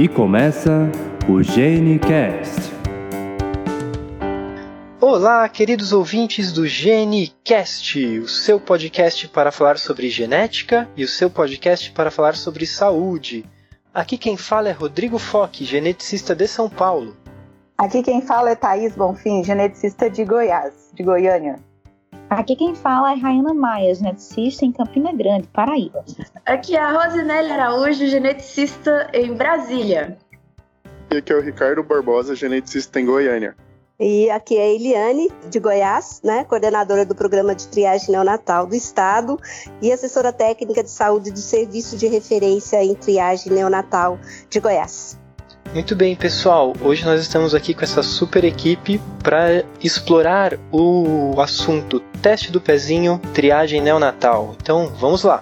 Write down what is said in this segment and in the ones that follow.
E começa o GeneCast. Olá, queridos ouvintes do GeneCast, o seu podcast para falar sobre genética e o seu podcast para falar sobre saúde. Aqui quem fala é Rodrigo Foque, geneticista de São Paulo. Aqui quem fala é Thaís Bonfim, geneticista de Goiás, de Goiânia. Aqui quem fala é Rayana Maia, geneticista em Campina Grande, Paraíba. Aqui é a Rosinelli Araújo, geneticista em Brasília. E aqui é o Ricardo Barbosa, geneticista em Goiânia. E aqui é a Eliane, de Goiás, né, coordenadora do programa de triagem neonatal do Estado e assessora técnica de saúde do Serviço de Referência em Triagem Neonatal de Goiás. Muito bem, pessoal. Hoje nós estamos aqui com essa super equipe para explorar o assunto teste do pezinho, triagem neonatal. Então, vamos lá.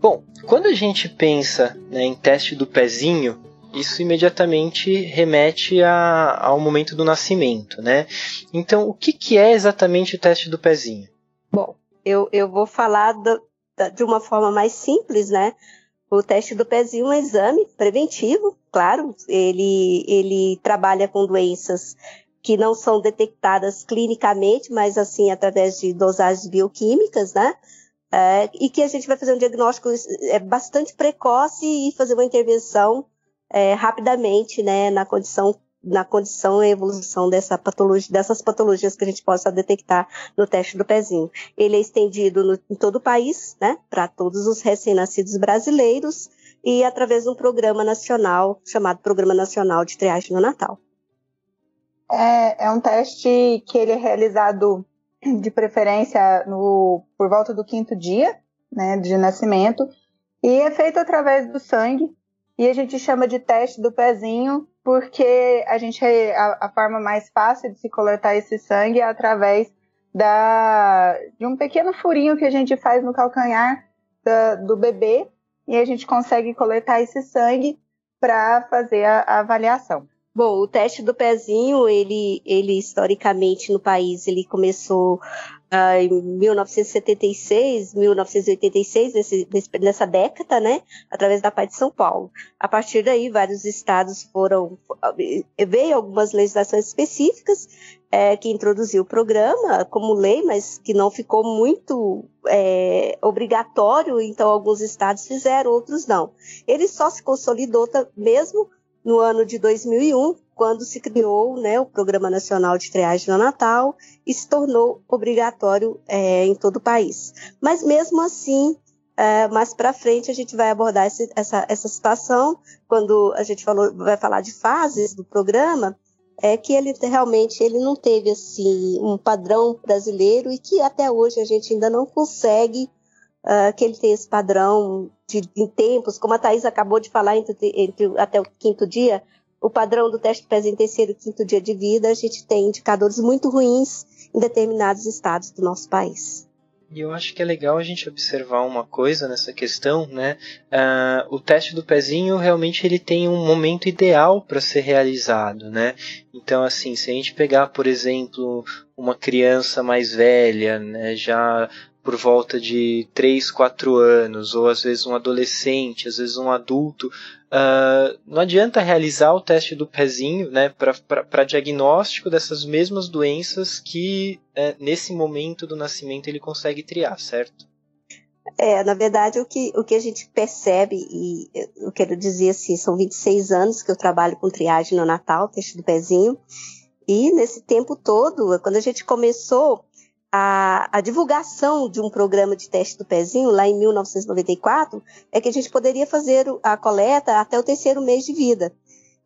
Bom, quando a gente pensa né, em teste do pezinho, isso imediatamente remete a, ao momento do nascimento, né? Então, o que, que é exatamente o teste do pezinho? Bom, eu, eu vou falar do, de uma forma mais simples, né? O teste do pezinho é um exame preventivo, claro, ele, ele trabalha com doenças que não são detectadas clinicamente, mas assim através de dosagens bioquímicas, né? É, e que a gente vai fazer um diagnóstico é, bastante precoce e fazer uma intervenção é, rapidamente, né, na condição na condição e evolução dessa patologia, dessas patologias que a gente possa detectar no teste do pezinho. Ele é estendido no, em todo o país, né, para todos os recém-nascidos brasileiros e através de um programa nacional chamado Programa Nacional de Triagem no Natal. É, é um teste que ele é realizado de preferência no, por volta do quinto dia, né, de nascimento, e é feito através do sangue, e a gente chama de teste do pezinho porque a gente a, a forma mais fácil de se coletar esse sangue é através da, de um pequeno furinho que a gente faz no calcanhar da, do bebê e a gente consegue coletar esse sangue para fazer a, a, avaliação. Bom, o teste do pezinho, ele, ele historicamente no país, ele começou em 1976, 1986, nesse, nessa década, né, através da Pai de São Paulo. A partir daí, vários estados foram, veio algumas legislações específicas é, que introduziu o programa como lei, mas que não ficou muito é, obrigatório, então alguns estados fizeram, outros não. Ele só se consolidou mesmo no ano de 2001, quando se criou né, o Programa Nacional de Triagem no Natal e se tornou obrigatório é, em todo o país. Mas mesmo assim, é, mais para frente a gente vai abordar esse, essa, essa situação quando a gente falou, vai falar de fases do programa, é que ele realmente ele não teve assim um padrão brasileiro e que até hoje a gente ainda não consegue uh, que ele tenha esse padrão de, em tempos, como a Thais acabou de falar entre, entre até o quinto dia, o padrão do teste presente terceiro e quinto dia de vida, a gente tem indicadores muito ruins em determinados estados do nosso país. E eu acho que é legal a gente observar uma coisa nessa questão, né? Uh, o teste do pezinho realmente ele tem um momento ideal para ser realizado, né? Então, assim, se a gente pegar, por exemplo, uma criança mais velha, né, já por volta de 3, 4 anos, ou às vezes um adolescente, às vezes um adulto, uh, não adianta realizar o teste do pezinho né, para diagnóstico dessas mesmas doenças que uh, nesse momento do nascimento ele consegue triar, certo? É, na verdade, o que, o que a gente percebe, e eu quero dizer assim, são 26 anos que eu trabalho com triagem no Natal, teste do pezinho, e nesse tempo todo, quando a gente começou, a, a, divulgação de um programa de teste do pezinho, lá em 1994, é que a gente poderia fazer a coleta até o terceiro mês de vida.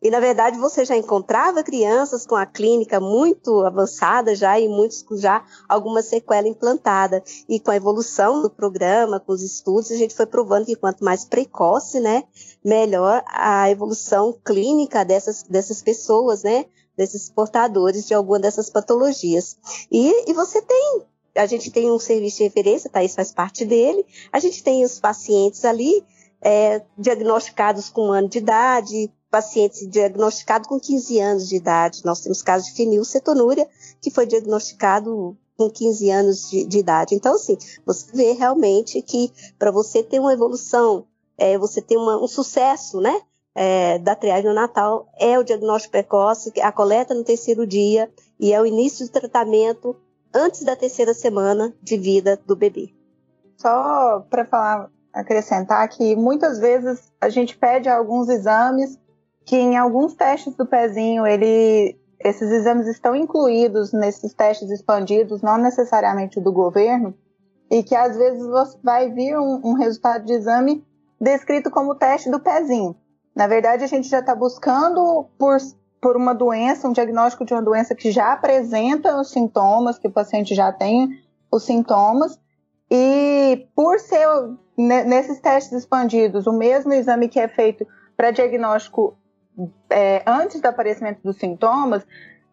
E, na verdade, você já encontrava crianças com a clínica muito avançada já e muitos com já alguma sequela implantada. E com a evolução do programa, com os estudos, a gente foi provando que quanto mais precoce, né, melhor a evolução clínica dessas, dessas pessoas, né, desses portadores de alguma dessas patologias. E, e você tem, a gente tem um serviço de referência, Thaís faz parte dele, a gente tem os pacientes ali é, diagnosticados com um ano de idade, pacientes diagnosticados com 15 anos de idade. Nós temos casos de fenilcetonúria, que foi diagnosticado com 15 anos de, de idade. Então, assim, você vê realmente que para você ter uma evolução, é, você ter uma, um sucesso, né? É, da triagem no Natal é o diagnóstico precoce, a coleta no terceiro dia e é o início do tratamento antes da terceira semana de vida do bebê. Só para falar, acrescentar que muitas vezes a gente pede alguns exames que em alguns testes do pezinho ele esses exames estão incluídos nesses testes expandidos, não necessariamente do governo, e que às vezes vai vir um, um resultado de exame descrito como teste do pezinho. Na verdade, a gente já está buscando por, por uma doença, um diagnóstico de uma doença que já apresenta os sintomas, que o paciente já tem os sintomas, e por ser nesses testes expandidos o mesmo exame que é feito para diagnóstico é, antes do aparecimento dos sintomas,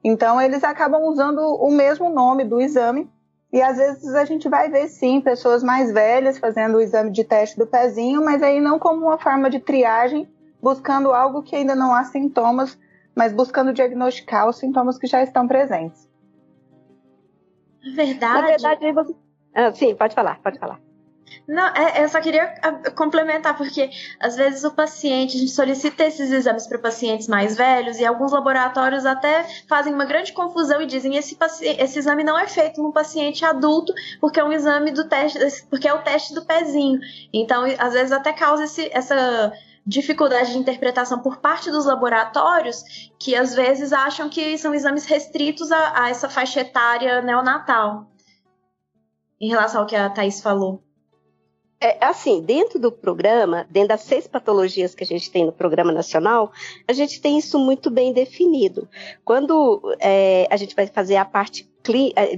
então eles acabam usando o mesmo nome do exame. E às vezes a gente vai ver sim pessoas mais velhas fazendo o exame de teste do pezinho, mas aí não como uma forma de triagem, buscando algo que ainda não há sintomas, mas buscando diagnosticar os sintomas que já estão presentes. Verdade. Na verdade, você... ah, sim, pode falar, pode falar. Não, é, eu só queria ah, complementar, porque às vezes o paciente, a gente solicita esses exames para pacientes mais velhos e alguns laboratórios até fazem uma grande confusão e dizem esse, esse exame não é feito num paciente adulto porque é um exame do teste, porque é o teste do pezinho. Então, às vezes até causa esse, essa dificuldade de interpretação por parte dos laboratórios que às vezes acham que são exames restritos a, a essa faixa etária neonatal. Em relação ao que a Thais falou. É, assim, dentro do programa, dentro das seis patologias que a gente tem no Programa Nacional, a gente tem isso muito bem definido. Quando é, a gente vai fazer a parte é,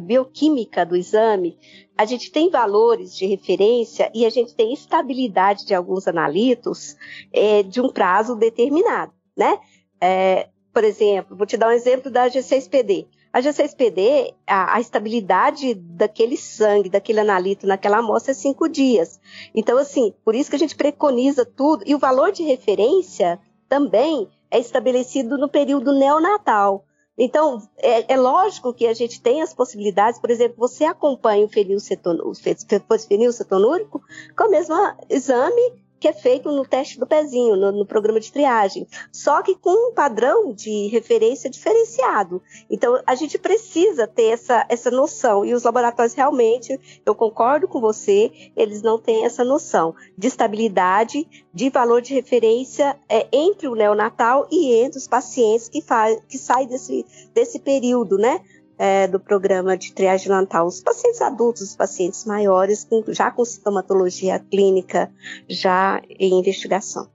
bioquímica do exame, a gente tem valores de referência e a gente tem estabilidade de alguns analitos é, de um prazo determinado, né? É, por exemplo, vou te dar um exemplo da G6PD. A G6PD, a, a, estabilidade daquele sangue, daquele analito naquela amostra é cinco dias. Então, assim, por isso que a gente preconiza tudo. E o valor de referência também é estabelecido no período neonatal. Então, é, é lógico que a gente tem as possibilidades, por exemplo, você acompanha o fenilcetonúrico com o mesmo exame que é feito no teste do pezinho, no, no, programa de triagem, só que com um padrão de referência diferenciado. Então, a gente precisa ter essa, essa noção, e os laboratórios realmente, eu concordo com você, eles não têm essa noção de estabilidade, de valor de referência é, entre o neonatal e entre os pacientes que, faz, que saem desse, desse período, né? É, do programa de triagem natal, os pacientes adultos, os pacientes maiores, já com sintomatologia clínica, já em investigação.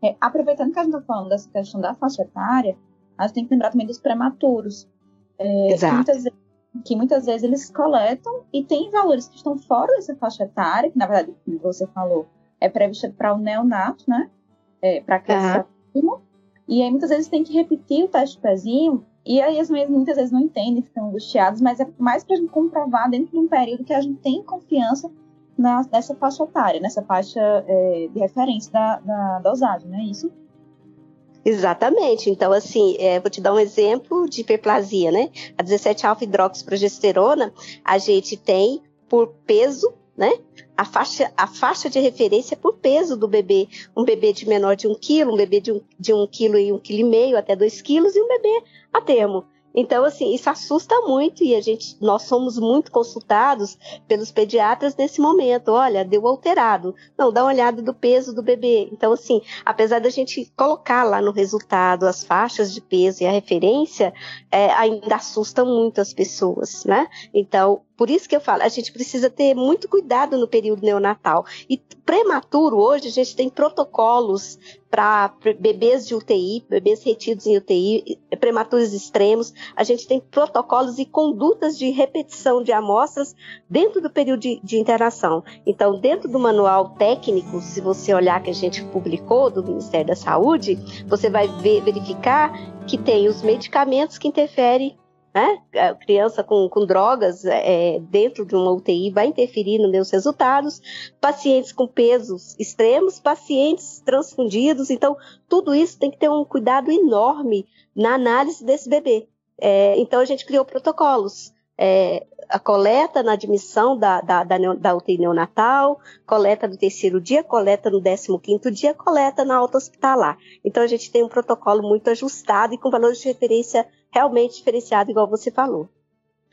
É, aproveitando que a gente está falando dessa questão da faixa etária, a gente tem que lembrar também dos prematuros. É, Exato. Que muitas, vezes, que muitas vezes eles coletam e tem valores que estão fora dessa faixa etária, que na verdade, como você falou, é prevista para o neonato, né? É, para criança uhum. E aí muitas vezes tem que repetir o teste pezinho e aí as mães muitas vezes não entendem, ficam angustiadas, mas é mais para a gente comprovar dentro de um período que a gente tem confiança na, nessa faixa etária, nessa faixa é, de referência da, da dosagem, não é isso? Exatamente. Então, assim, é, vou te dar um exemplo de hiperplasia, né? A 17-alfa-hidroxiprogesterona, a gente tem por peso, né? A faixa, a faixa de referência por peso do bebê. Um bebê de menor de um quilo, um bebê de um, de um quilo e um quilo e meio até dois quilos, e um bebê a termo. Então, assim, isso assusta muito e a gente, nós somos muito consultados pelos pediatras nesse momento. Olha, deu alterado. Não, dá uma olhada do peso do bebê. Então, assim, apesar da gente colocar lá no resultado as faixas de peso e a referência, é, ainda assusta muito as pessoas, né? Então, por isso que eu falo, a gente precisa ter muito cuidado no período neonatal. E prematuro, hoje, a gente tem protocolos para bebês de UTI, bebês retidos em UTI, prematuros extremos. A gente tem protocolos e condutas de repetição de amostras dentro do período de, de internação. Então, dentro do manual técnico, se você olhar que a gente publicou do Ministério da Saúde, você vai ver, verificar que tem os medicamentos que interferem né? A criança com, com drogas é, dentro de uma UTI vai interferir nos meus resultados. Pacientes com pesos extremos, pacientes transfundidos. Então, tudo isso tem que ter um cuidado enorme na análise desse bebê. É, então, a gente criou protocolos. É, a coleta na admissão da, da, da, da UTI neonatal, coleta no terceiro dia, coleta no décimo quinto dia, coleta na alta hospitalar. Então a gente tem um protocolo muito ajustado e com valores de referência realmente diferenciado, igual você falou.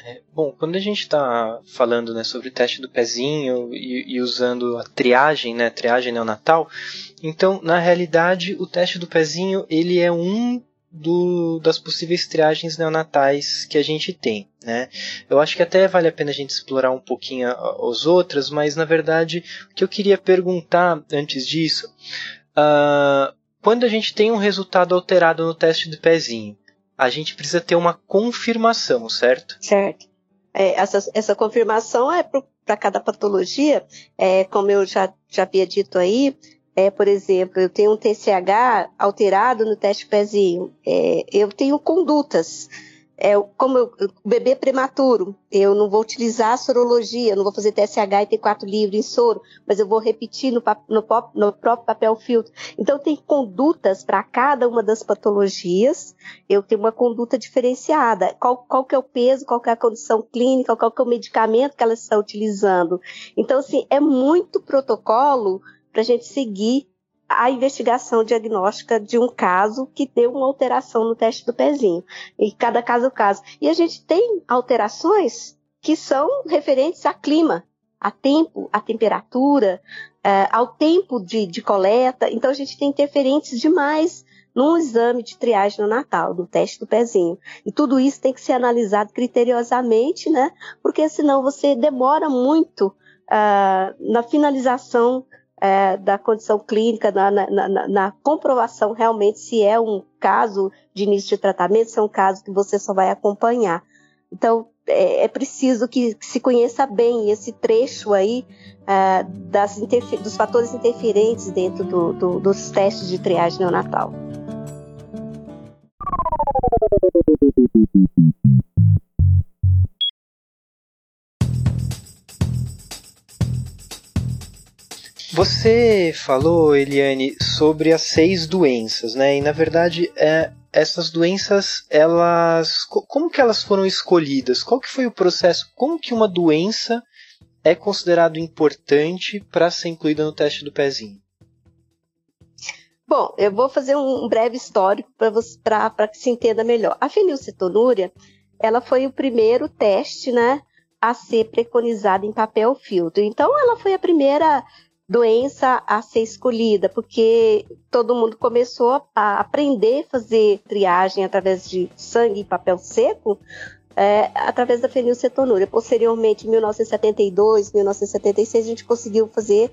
É, bom, quando a gente está falando né, sobre o teste do pezinho e, e, usando a triagem, né, triagem neonatal, então na realidade o teste do pezinho ele é um do, das possíveis triagens neonatais que a gente tem. Né? Eu acho que até vale a pena a gente explorar um pouquinho as outras, mas na verdade o que eu queria perguntar antes disso, uh, quando a gente tem um resultado alterado no teste do pezinho, a gente precisa ter uma confirmação, certo? Certo. É, essa, essa confirmação é para cada patologia, é, como eu já, já havia dito aí, é, por exemplo, eu tenho um TCH alterado no teste pezinho, é, eu tenho condutas. É, como eu, bebê prematuro, eu não vou utilizar a sorologia, não vou fazer TSH e T4 livre em soro, mas eu vou repetir no, no, no próprio papel filtro. Então, tem condutas para cada uma das patologias, eu tenho uma conduta diferenciada. Qual, qual que é o peso, qual que é a condição clínica, qual que é o medicamento que ela está utilizando. Então, assim, é muito protocolo para a gente seguir a investigação diagnóstica de um caso que deu uma alteração no teste do pezinho. E cada caso é caso. E a gente tem alterações que são referentes a clima, a tempo, a temperatura, uh, ao tempo de, de, coleta. Então a gente tem interferentes demais num exame de triagem no Natal, do teste do pezinho. E tudo isso tem que ser analisado criteriosamente, né? Porque senão você demora muito uh, na finalização é, da condição clínica, na, na, na, na, comprovação realmente se é um caso de início de tratamento, se é um caso que você só vai acompanhar. Então, é, é preciso que, que, se conheça bem esse trecho aí é, das dos fatores interferentes dentro do, do, dos testes de triagem neonatal. Você falou, Eliane, sobre as seis doenças, né? E na verdade, é, essas doenças, elas, como que elas foram escolhidas? Qual que foi o processo? Como que uma doença é considerado importante para ser incluída no teste do pezinho? Bom, eu vou fazer um breve histórico para que se entenda melhor. A fenilcetonúria, ela foi o primeiro teste, né, a ser preconizado em papel filtro. Então, ela foi a primeira doença a ser escolhida, porque todo mundo começou a aprender a fazer triagem através de sangue e papel seco, é, através da fenilcetonúria. Posteriormente, em 1972, 1976, a gente conseguiu fazer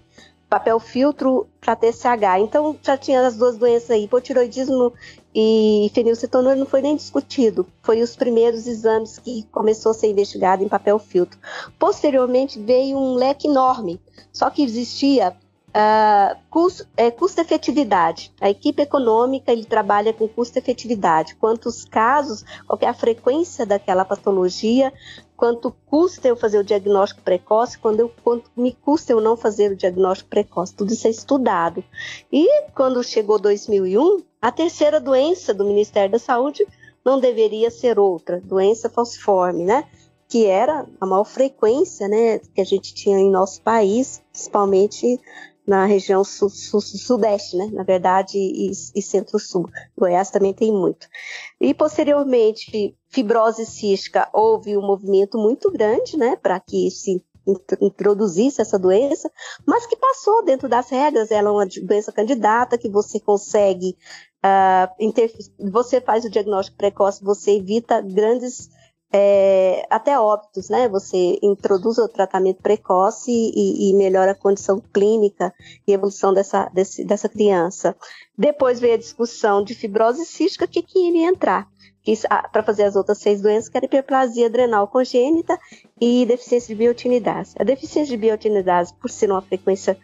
papel filtro para TSH. Então já tinha as duas doenças aí, hipotiroidismo e fenilcetonúria não foi nem discutido. Foi os primeiros exames que começou a ser investigado em papel filtro. Posteriormente veio um leque enorme, só que existia Uh, custo, é, custo-efetividade. A equipe econômica ele trabalha com custo-efetividade. Quantos casos, qual é a frequência daquela patologia, quanto custa eu fazer o diagnóstico precoce, quando eu, quanto me custa eu não fazer o diagnóstico precoce. Tudo isso é estudado. E quando chegou 2001, a terceira doença do Ministério da Saúde não deveria ser outra, doença falciforme, né? Que era a maior frequência, né, que a gente tinha em nosso país, principalmente na região su su sudeste, né? Na verdade, e, e centro-sul. Goiás também tem muito. E posteriormente, fibrose cística, houve um movimento muito grande, né? Para que se introduzisse essa doença, mas que passou dentro das regras. Ela é uma doença candidata que você consegue, uh, você faz o diagnóstico precoce, você evita grandes é, até óbitos, né? Você introduz o tratamento precoce e, e, melhora a condição clínica e evolução dessa, desse, dessa criança. Depois veio a discussão de fibrose cística, que, que iria entrar para fazer as outras seis doenças, que era hiperplasia adrenal congênita e deficiência de biotinidase. A deficiência de biotinidase, por ser uma frequência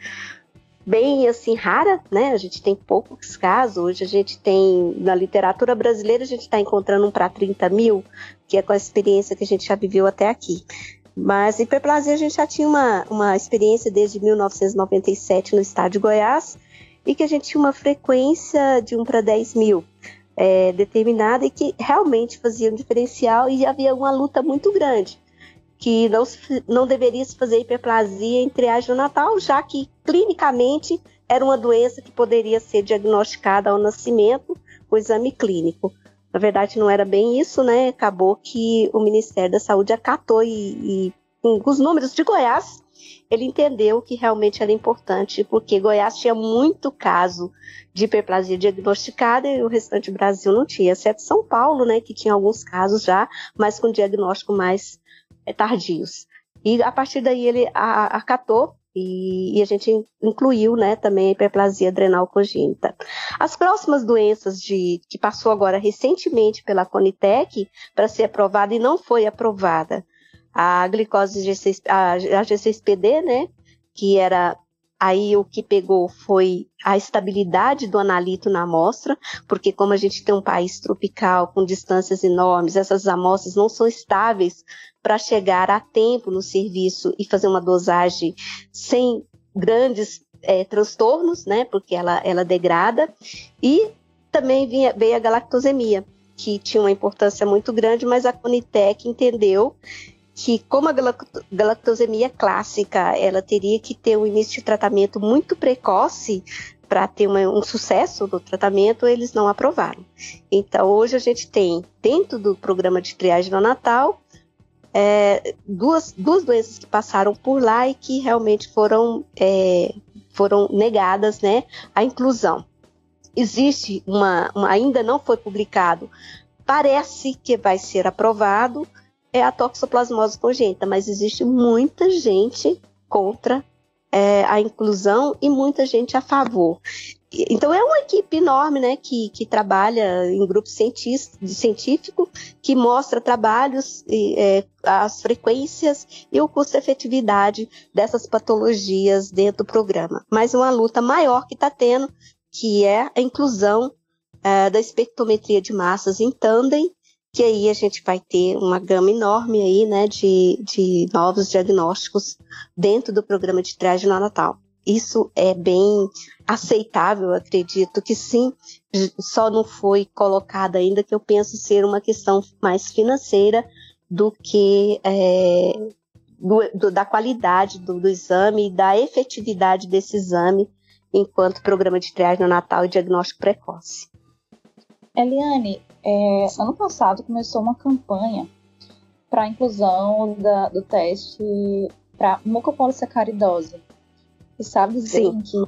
bem assim rara, né? A gente tem poucos casos. Hoje a gente tem na literatura brasileira a gente está encontrando um para 30 mil, que é com a experiência que a gente já viveu até aqui. Mas hiperplasia a gente já tinha uma, uma experiência desde 1997 no estado de Goiás e que a gente tinha uma frequência de 1 para 10 mil é, determinada e que realmente fazia um diferencial e havia uma luta muito grande que não, não deveria se fazer hiperplasia em triagem natal, já que clinicamente era uma doença que poderia ser diagnosticada ao nascimento com exame clínico. Na verdade, não era bem isso, né? Acabou que o Ministério da Saúde acatou e, e com os números de Goiás, ele entendeu que realmente era importante, porque Goiás tinha muito caso de hiperplasia diagnosticada e o restante do Brasil não tinha, exceto São Paulo, né, que tinha alguns casos já, mas com diagnóstico mais tardios. E a partir daí ele acatou e, e, a gente incluiu né, também a hiperplasia adrenal congênita. As próximas doenças de, que passou agora recentemente pela Conitec para ser aprovada e não foi aprovada, a glicose G6, a, a G6PD, né, que era Aí o que pegou foi a estabilidade do analito na amostra, porque como a gente tem um país tropical com distâncias enormes, essas amostras não são estáveis para chegar a tempo no serviço e fazer uma dosagem sem grandes é, transtornos, né? Porque ela, ela degrada. E também vinha, veio a galactosemia, que tinha uma importância muito grande, mas a Conitec entendeu que como a galactosemia clássica, ela teria que ter um início de tratamento muito precoce para ter uma, um sucesso do tratamento, eles não aprovaram. Então, hoje a gente tem, dentro do programa de triagem no Natal, é, duas, duas doenças que passaram por lá e que realmente foram, é, foram negadas né, a inclusão. Existe uma, uma, ainda não foi publicado, parece que vai ser aprovado, é a toxoplasmose congênita, mas existe muita gente contra é, a inclusão e muita gente a favor. Então é uma equipe enorme, né, que, que trabalha em grupo científico, que mostra trabalhos, e, é, as frequências e o custo-efetividade dessas patologias dentro do programa. Mas uma luta maior que está tendo, que é a inclusão é, da espectrometria de massas em tandem que aí a gente vai ter uma gama enorme aí, né, de, de novos diagnósticos dentro do programa de triagem no Natal. Isso é bem aceitável, acredito que sim, só não foi colocado ainda que eu penso ser uma questão mais financeira do que é, do, do, da qualidade do, do exame e da efetividade desse exame enquanto programa de triagem no Natal e diagnóstico precoce. Eliane, é, ano passado começou uma campanha para a inclusão da, do teste para mucopolissacaridose. Você sabe dizer Sim. que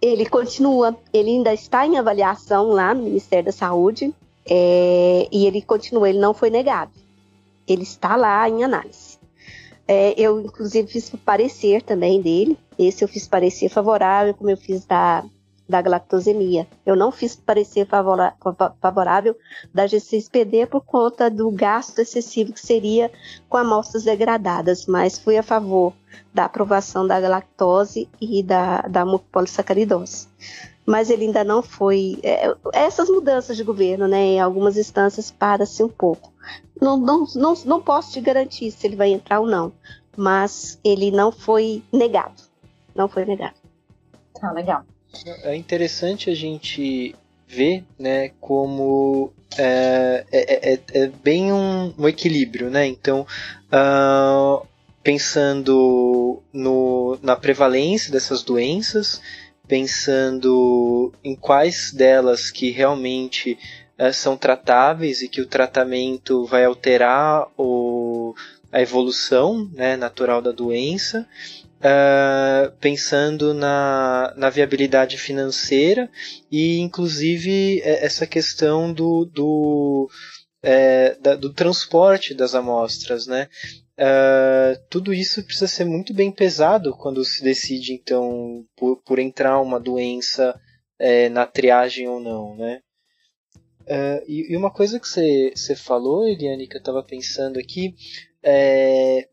ele continua, ele ainda está em avaliação lá no Ministério da Saúde é, e ele continua, ele não foi negado. Ele está lá em análise. É, eu, inclusive, fiz parecer também dele. Esse eu fiz parecer favorável, como eu fiz da da galactosemia. Eu não fiz parecer favorável da G6PD por conta do gasto excessivo que seria com amostras degradadas, mas fui a favor da aprovação da galactose e da, da mucopolissacaridose. Mas ele ainda não foi. É, essas mudanças de governo, né, em algumas instâncias, para-se um pouco. Não, não, não, não posso te garantir se ele vai entrar ou não, mas ele não foi negado. Não foi negado. Tá, legal. É interessante a gente ver, né, como é, é, é, é bem um, um, equilíbrio, né? Então, uh, pensando no, na prevalência dessas doenças, pensando em quais delas que realmente uh, são tratáveis e que o tratamento vai alterar o, a evolução né, natural da doença uh, pensando na, na viabilidade financeira e, inclusive, é, essa questão do, do, é, da, do transporte das amostras, né? Uh, tudo isso precisa ser muito bem pesado quando se decide, então, por, por entrar uma doença é, na triagem ou não, né? Uh, e, e, uma coisa que você falou, Eliane, que eu estava pensando aqui, é,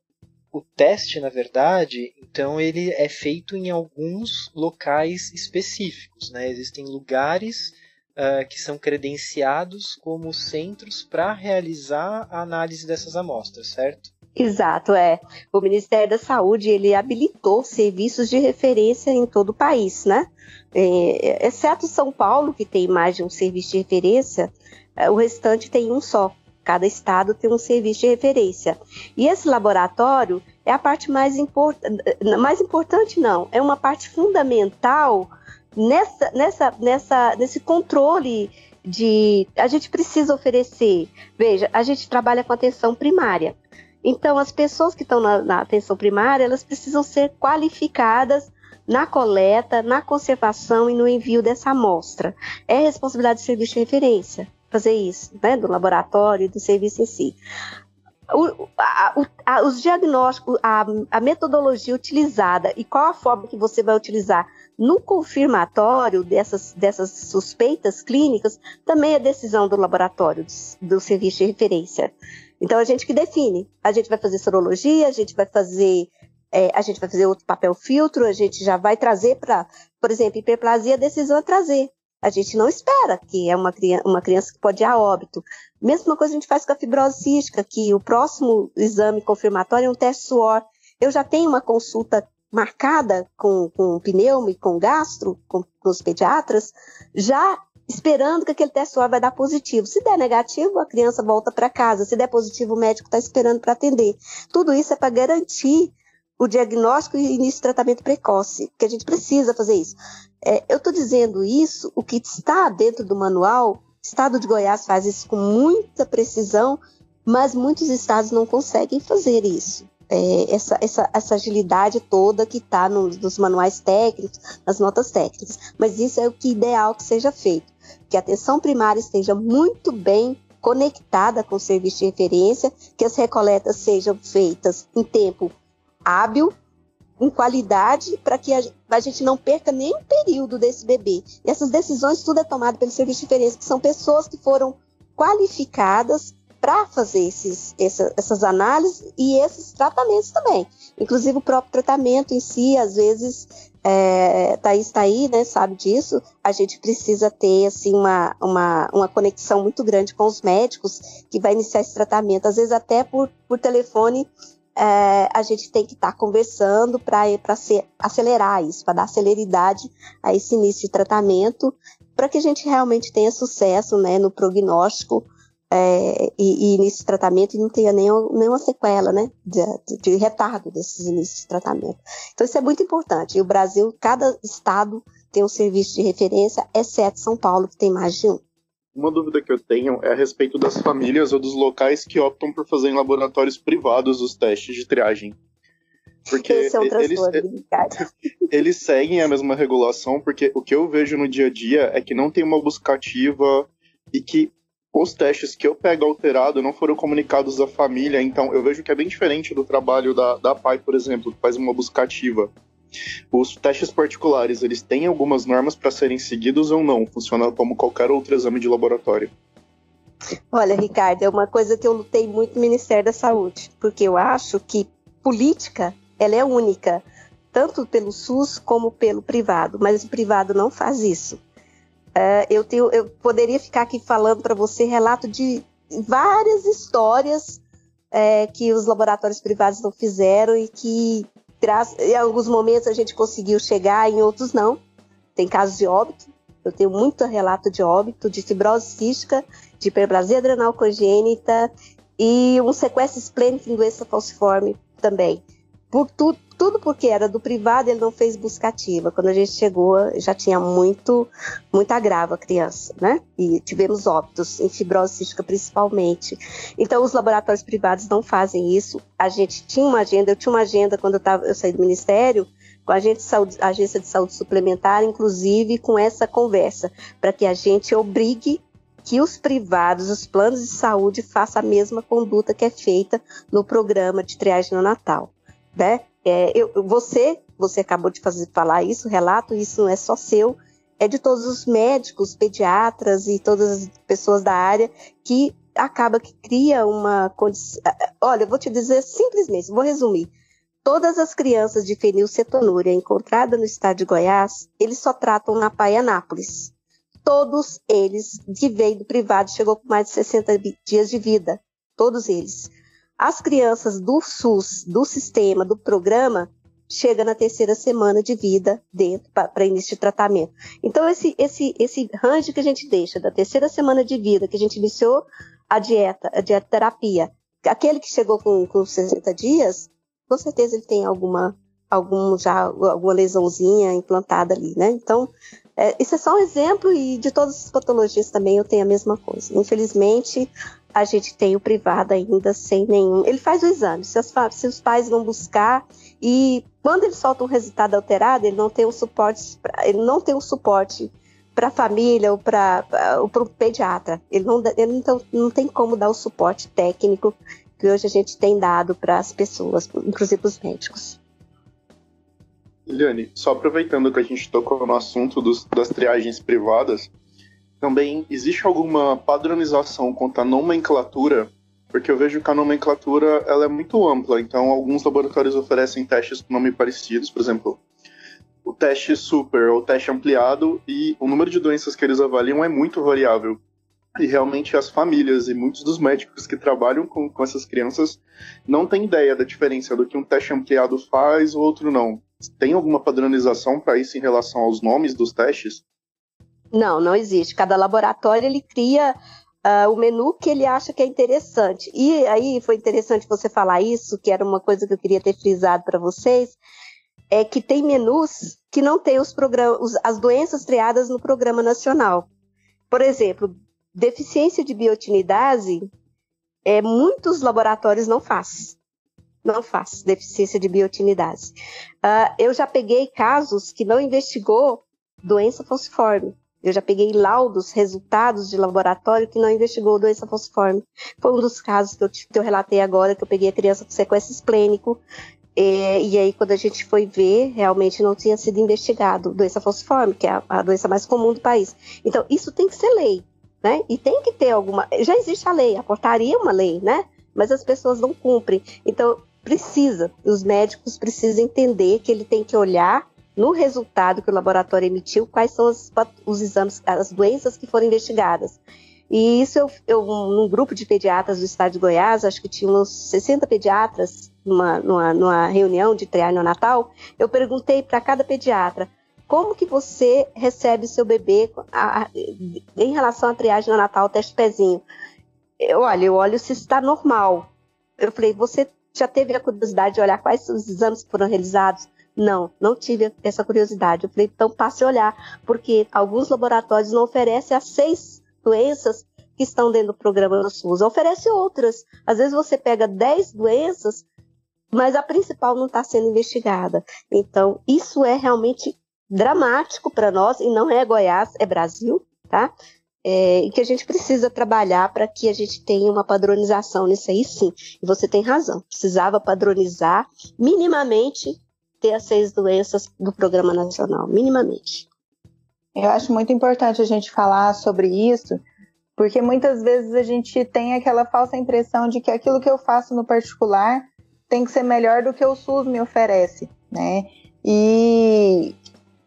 o teste, na verdade, então ele é feito em alguns locais específicos, né? Existem lugares uh, que são credenciados como centros para realizar a análise dessas amostras, certo? Exato, é. O Ministério da Saúde ele habilitou serviços de referência em todo o país, né? É, exceto São Paulo, que tem mais de um serviço de referência, é, o restante tem um só. Cada estado tem um serviço de referência. E esse laboratório é a parte mais importante, mais importante não, é uma parte fundamental nessa, nessa, nessa, nesse controle de a gente precisa oferecer. Veja, a gente trabalha com atenção primária. Então, as pessoas que estão na, na atenção primária, elas precisam ser qualificadas na coleta, na conservação e no envio dessa amostra. É responsabilidade do serviço de referência fazer isso, né, do laboratório e do serviço em si. O, a, a, os diagnósticos, a, a, metodologia utilizada e qual a forma que você vai utilizar no confirmatório dessas, dessas suspeitas clínicas também é decisão do laboratório, do, do serviço de referência. Então a gente que define. A gente vai fazer sorologia, a gente vai fazer é, a gente vai fazer outro papel filtro, a gente já vai trazer para, por exemplo, hiperplasia, a decisão é trazer. A gente não espera que é uma criança, uma criança que pode ir a óbito. Mesma coisa a gente faz com a fibrose cística, que o próximo exame confirmatório é um teste suor. Eu já tenho uma consulta marcada com, com pneumo e com gastro, com, com os pediatras, já esperando que aquele teste suor vai dar positivo. Se der negativo, a criança volta para casa. Se der positivo, o médico está esperando para atender. Tudo isso é para garantir o diagnóstico e início de tratamento precoce, que a gente precisa fazer isso. É, eu estou dizendo isso, o que está dentro do manual, o estado de Goiás faz isso com muita precisão, mas muitos estados não conseguem fazer isso. É, essa, essa, essa, agilidade toda que está no, nos manuais técnicos, nas notas técnicas. Mas isso é o que é ideal que seja feito. Que a atenção primária esteja muito bem conectada com o serviço de referência, que as recoletas sejam feitas em tempo hábil, em qualidade, para que a, gente não perca nem um período desse bebê. E essas decisões tudo é tomado pelo serviço de referência, que são pessoas que foram qualificadas para fazer esses, essa, essas análises e esses tratamentos também. Inclusive o próprio tratamento em si, às vezes, é, Thaís está aí, né, sabe disso, a gente precisa ter assim, uma, uma, uma conexão muito grande com os médicos que vai iniciar esse tratamento, às vezes até por, por telefone é, a gente tem que estar tá conversando para acelerar isso, para dar celeridade a esse início de tratamento, para que a gente realmente tenha sucesso né, no prognóstico é, e, e início de tratamento e não tenha nenhum, nenhuma sequela né, de, de, retardo desses inícios de tratamento. Então isso é muito importante. E o Brasil, cada estado tem um serviço de referência, exceto São Paulo, que tem mais de um. Uma dúvida que eu tenho é a respeito das famílias ou dos locais que optam por fazer em laboratórios privados os testes de triagem. Porque Esse é um eles, eles seguem a mesma regulação, porque o que eu vejo no dia a dia é que não tem uma buscativa e que os testes que eu pego alterado não foram comunicados à família, então eu vejo que é bem diferente do trabalho da, da PAI, por exemplo, que faz uma buscativa. Os testes particulares, eles têm algumas normas para serem seguidos ou não? Funciona como qualquer outro exame de laboratório? Olha, Ricardo, é uma coisa que eu lutei muito no Ministério da Saúde, porque eu acho que política, ela é única, tanto pelo SUS como pelo privado, mas o privado não faz isso. É, eu, tenho, eu poderia ficar aqui falando para você relato de várias histórias é, que os laboratórios privados não fizeram e que em alguns momentos a gente conseguiu chegar, em outros não. Tem casos de óbito. Eu tenho muito relato de óbito, de fibrose cística, de hiperplasia adrenal congênita e um sequestro esplênico em doença falciforme também. Por tudo, tudo porque era do privado, ele não fez buscativa. Quando a gente chegou, já tinha muito, muito agravo a criança, né? E tivemos óbitos, em fibrose cística principalmente. Então, os laboratórios privados não fazem isso. A gente tinha uma agenda, eu tinha uma agenda quando eu, tava, eu saí do ministério, com a agência de saúde suplementar, inclusive com essa conversa, para que a gente obrigue que os privados, os planos de saúde, façam a mesma conduta que é feita no programa de triagem no Natal. Né? É, eu, você, você acabou de fazer, falar isso, relato, isso não é só seu, é de todos os médicos, pediatras e todas as pessoas da área que acaba que cria uma condição. Olha, eu vou te dizer simplesmente, vou resumir. Todas as crianças de fenilcetonúria encontradas no estado de Goiás, eles só tratam na Paianápolis. Todos eles que veio do privado chegou com mais de 60 dias de vida. Todos eles. As crianças do SUS, do sistema, do programa, chega na terceira semana de vida para início de tratamento. Então esse esse esse range que a gente deixa da terceira semana de vida que a gente iniciou a dieta, a dieta terapia, aquele que chegou com, com 60 dias, com certeza ele tem alguma algum já alguma lesãozinha implantada ali, né? Então é, isso é só um exemplo e de todas as patologias também eu tenho a mesma coisa. Infelizmente a gente tem o privado ainda sem nenhum. Ele faz o exame. Se, as, se os pais vão buscar e quando ele solta um resultado alterado, ele não tem um suporte, ele não tem um suporte para a família ou para o pediatra. Ele, não, ele então, não tem como dar o suporte técnico que hoje a gente tem dado para as pessoas, inclusive os médicos. Eliane, só aproveitando que a gente tocou no assunto dos, das triagens privadas, também existe alguma padronização quanto à nomenclatura porque eu vejo que a nomenclatura ela é muito ampla, então alguns laboratórios oferecem testes com nome parecidos, por exemplo, o teste super ou o teste ampliado, e o número de doenças que eles avaliam é muito variável. E realmente as famílias e muitos dos médicos que trabalham com, com essas crianças não têm ideia da diferença do que um teste ampliado faz ou outro não. Tem alguma padronização para isso em relação aos nomes dos testes? Não, não existe. Cada laboratório ele cria uh, o menu que ele acha que é interessante. E aí foi interessante você falar isso, que era uma coisa que eu queria ter frisado para vocês, é que tem menus que não tem os programas, as doenças triadas no programa nacional. Por exemplo, deficiência de biotinidase, é, muitos laboratórios não fazem. Não faz deficiência de biotinidase. Uh, eu já peguei casos que não investigou doença falciforme. Eu já peguei laudos, resultados de laboratório que não investigou doença falciforme. Foi um dos casos que eu, que eu relatei agora, que eu peguei a criança com sequestro esplênico, e, e, aí, quando a gente foi ver, realmente não tinha sido investigado doença falciforme, que é a, a, doença mais comum do país. Então, isso tem que ser lei, né? E tem que ter alguma. Já existe a lei, a portaria é uma lei, né? Mas as pessoas não cumprem. Então, precisa, os médicos precisam entender que ele tem que olhar no resultado que o laboratório emitiu, quais são os, os exames, as doenças que foram investigadas. E isso eu, eu, num grupo de pediatras do estado de Goiás, acho que tinha uns 60 pediatras numa, numa, numa reunião de triagem neonatal, eu perguntei para cada pediatra como que você recebe seu bebê a, a, em relação à triagem neonatal, teste pezinho. Eu, olha, eu olho se está normal. Eu falei, você já teve a curiosidade de olhar quais os exames que foram realizados? Não, não tive essa curiosidade. Eu falei, então passe a olhar, porque alguns laboratórios não oferecem as seis doenças que estão dentro do programa do SUS, oferece outras. Às vezes você pega dez doenças, mas a principal não está sendo investigada. Então, isso é realmente dramático para nós, e não é Goiás, é Brasil, tá? É, e que a gente precisa trabalhar para que a gente tenha uma padronização nisso aí, sim. E você tem razão, precisava padronizar minimamente ter as seis doenças do Programa Nacional, minimamente. Eu acho muito importante a gente falar sobre isso, porque muitas vezes a gente tem aquela falsa impressão de que aquilo que eu faço no particular tem que ser melhor do que o SUS me oferece, né? E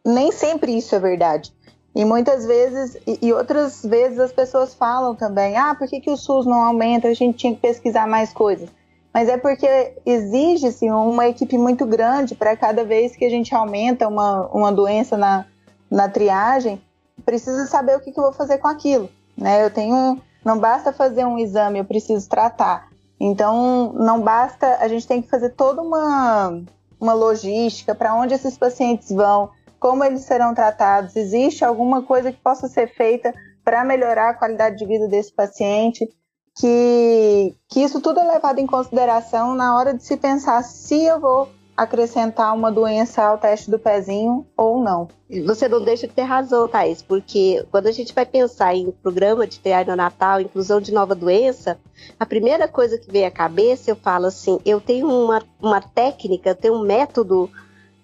nem sempre isso é verdade. E muitas vezes, e outras vezes as pessoas falam também, ah, por que, que o SUS não aumenta? A gente tinha que pesquisar mais coisas mas é porque exige-se uma equipe muito grande para cada vez que a gente aumenta uma, uma doença na, na triagem, precisa saber o que, que eu vou fazer com aquilo. Né? Eu tenho. Não basta fazer um exame, eu preciso tratar. Então, não basta. A gente tem que fazer toda uma, uma logística para onde esses pacientes vão, como eles serão tratados, existe alguma coisa que possa ser feita para melhorar a qualidade de vida desse paciente que, que isso tudo é levado em consideração na hora de se pensar se eu vou acrescentar uma doença ao teste do pezinho ou não. Você não deixa de ter razão, Thais, porque quando a gente vai pensar em programa de triagem natal, inclusão de nova doença, a primeira coisa que vem à cabeça, eu falo assim, eu tenho uma, uma técnica, eu tenho um método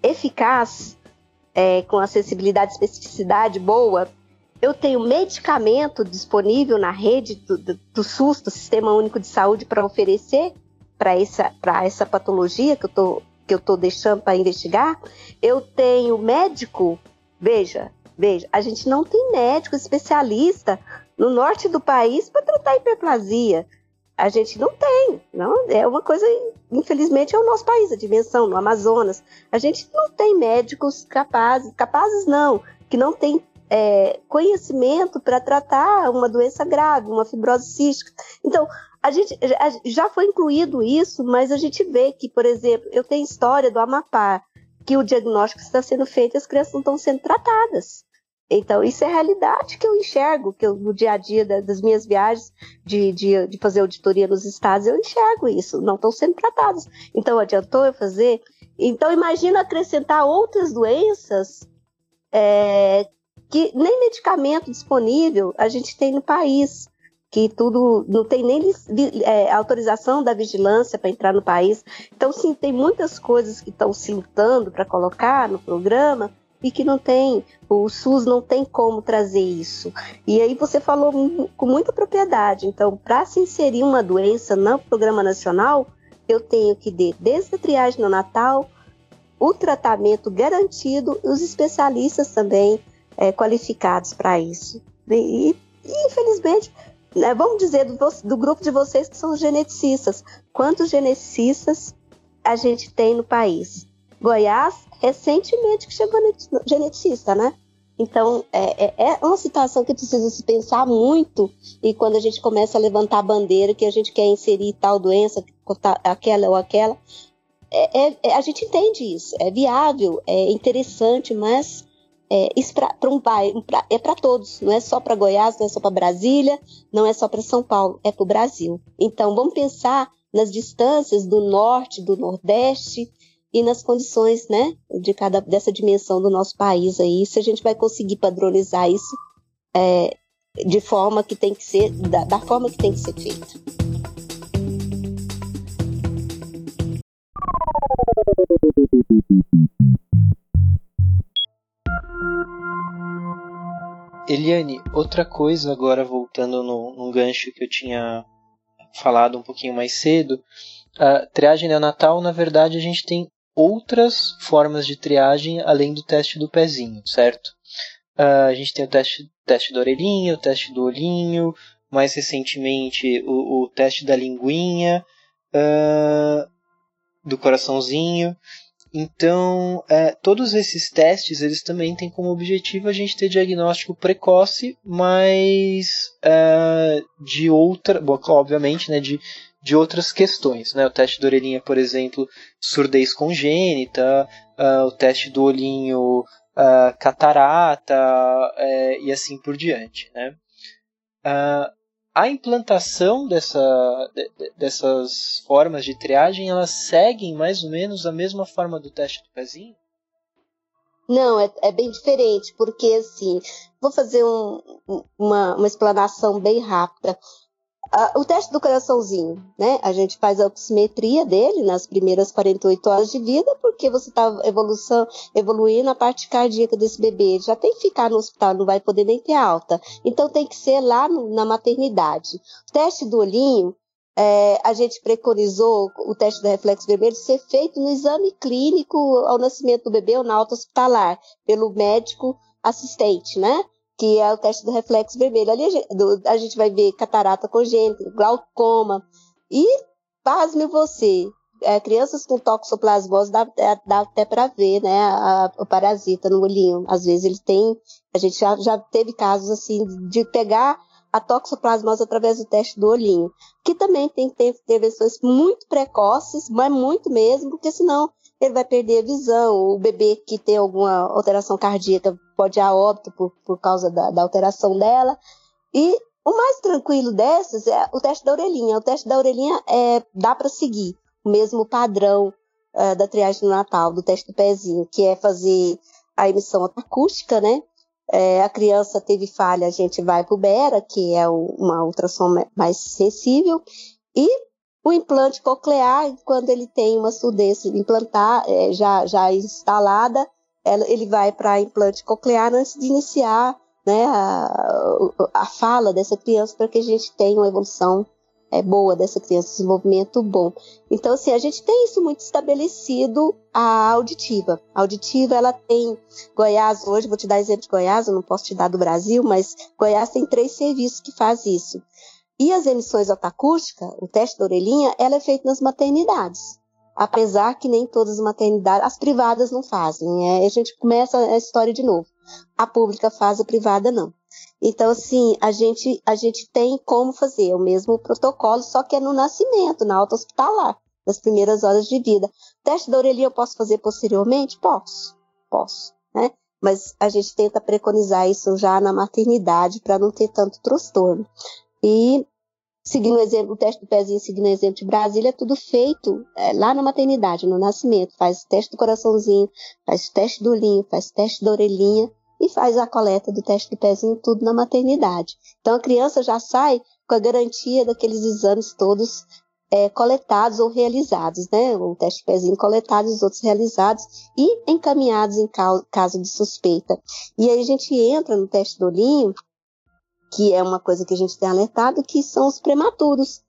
eficaz, é, com acessibilidade especificidade boa, eu tenho medicamento disponível na rede do, do, do SUS, do Sistema Único de Saúde, para oferecer para essa, essa patologia que eu estou que eu deixando para investigar, eu tenho médico, veja, veja, a gente não tem médico especialista no norte do país para tratar hiperplasia. A gente não tem, não é uma coisa, infelizmente é o nosso país, a dimensão no Amazonas. A gente não tem médicos capazes, capazes não, que não tem é, conhecimento para tratar uma doença grave, uma fibrose cística. Então, a gente já foi incluído isso, mas a gente vê que, por exemplo, eu tenho história do Amapá, que o diagnóstico está sendo feito e as crianças não estão sendo tratadas. Então, isso é a realidade que eu enxergo, que eu, no dia a dia das minhas viagens de, de, de fazer auditoria nos estados, eu enxergo isso, não estão sendo tratados. Então, adiantou eu fazer? Então, imagina acrescentar outras doenças é, que nem medicamento disponível a gente tem no país que tudo não tem nem é, autorização da vigilância para entrar no país. Então, sim, tem muitas coisas que estão se lutando para colocar no programa e que não tem, o SUS não tem como trazer isso. E aí você falou com muita propriedade. Então, para se inserir uma doença no programa nacional, eu tenho que ter desde a triagem no Natal, o tratamento garantido e os especialistas também é, qualificados para isso. E, e, infelizmente, né, vamos dizer do, do, grupo de vocês que são geneticistas. Quantos geneticistas a gente tem no país? Goiás, recentemente que chegou geneticista, né? Então, é, é, é, uma situação que precisa se pensar muito, e quando a gente começa a levantar a bandeira que a gente quer inserir tal doença, aquela ou aquela, é, é, é, a gente entende isso, é viável, é interessante, mas é, isso para um bairro, é para todos, não é só para Goiás, não é só para Brasília, não é só para São Paulo, é para o Brasil. Então vamos pensar nas distâncias do norte, do nordeste e nas condições, né, de cada dessa dimensão do nosso país aí, se a gente vai conseguir padronizar isso é, de forma que tem que ser, da, da forma que tem que ser feita. Eliane, outra coisa agora voltando no, num gancho que eu tinha falado um pouquinho mais cedo, a triagem neonatal, na verdade, a gente tem outras formas de triagem além do teste do pezinho, certo? Uh, a gente tem o teste, teste do orelhinho, o teste do olhinho, mais recentemente o, o teste da linguinha, uh, do coraçãozinho. Então, é, todos esses testes, eles também têm como objetivo a gente ter diagnóstico precoce, mas é, de outra, bom, obviamente, né, de, de outras questões. Né? O teste da orelhinha, por exemplo, surdez congênita, uh, o teste do olhinho, uh, catarata e assim por diante. Né? A implantação dessa, dessas formas de triagem, elas seguem mais ou menos a mesma forma do teste do pezinho? Não, é, é bem diferente, porque assim, vou fazer um, uma, uma explanação bem rápida o teste do coraçãozinho, né? A gente faz a oximetria dele nas primeiras 48 horas de vida, porque você está evoluindo a parte cardíaca desse bebê. já tem que ficar no hospital, não vai poder nem ter alta. Então tem que ser lá no, na maternidade. O teste do olhinho, é, a gente preconizou o teste do reflexo vermelho ser feito no exame clínico ao nascimento do bebê ou na alta hospitalar, pelo médico assistente, né? Que é o teste do reflexo vermelho. Ali a gente, do, a gente vai ver catarata congênita, glaucoma e, pasme você, é, crianças com toxoplasmose dá, é, dá até para ver, né, a, o parasita no olhinho. Às vezes ele tem, a gente já, já teve casos assim de pegar a toxoplasmose através do teste do olhinho, que também tem que ter intervenções muito precoces, mas muito mesmo, porque senão ele vai perder a visão. O bebê que tem alguma alteração cardíaca pode ir a óbito por, por causa da, da alteração dela. E o mais tranquilo dessas é o teste da orelhinha. O teste da orelhinha é, dá para seguir o mesmo padrão uh, da triagem do Natal, do teste do pezinho, que é fazer a emissão acústica, né? É, a criança teve falha, a gente vai para o BERA, que é uma ultrassom mais sensível, e o implante coclear, quando ele tem uma surdez implantar, é, já, já instalada, ele vai para implante coclear antes de iniciar né, a, a fala dessa criança para que a gente tenha uma evolução é boa dessa criança, desenvolvimento bom. Então, assim, a gente tem isso muito estabelecido, a auditiva. A auditiva, ela tem, Goiás hoje, vou te dar exemplo de Goiás, eu não posso te dar do Brasil, mas Goiás tem três serviços que faz isso. E as emissões autoacústicas, o teste da orelhinha, ela é feito nas maternidades. Apesar que nem todas as maternidades, as privadas não fazem. É, a gente começa a história de novo. A pública faz, a privada não. Então, assim, a gente, a gente tem como fazer o mesmo protocolo, só que é no nascimento, na alta hospitalar, nas primeiras horas de vida. Teste da orelhinha eu posso fazer posteriormente? Posso, posso, né? Mas a gente tenta preconizar isso já na maternidade para não ter tanto transtorno. E seguindo o exemplo, o teste do pezinho, seguindo o exemplo de Brasília, é tudo feito é, lá na maternidade, no nascimento. Faz o teste do coraçãozinho, faz o teste do olhinho, faz o teste da orelhinha e faz a coleta do teste do pezinho, tudo na maternidade. Então a criança já sai com a garantia daqueles exames todos é, coletados ou realizados, né? O teste do pezinho coletado, os outros realizados e encaminhados em caso de suspeita. E aí a gente entra no teste do olhinho, que é uma coisa que a gente tem alertado, que são os prematuros,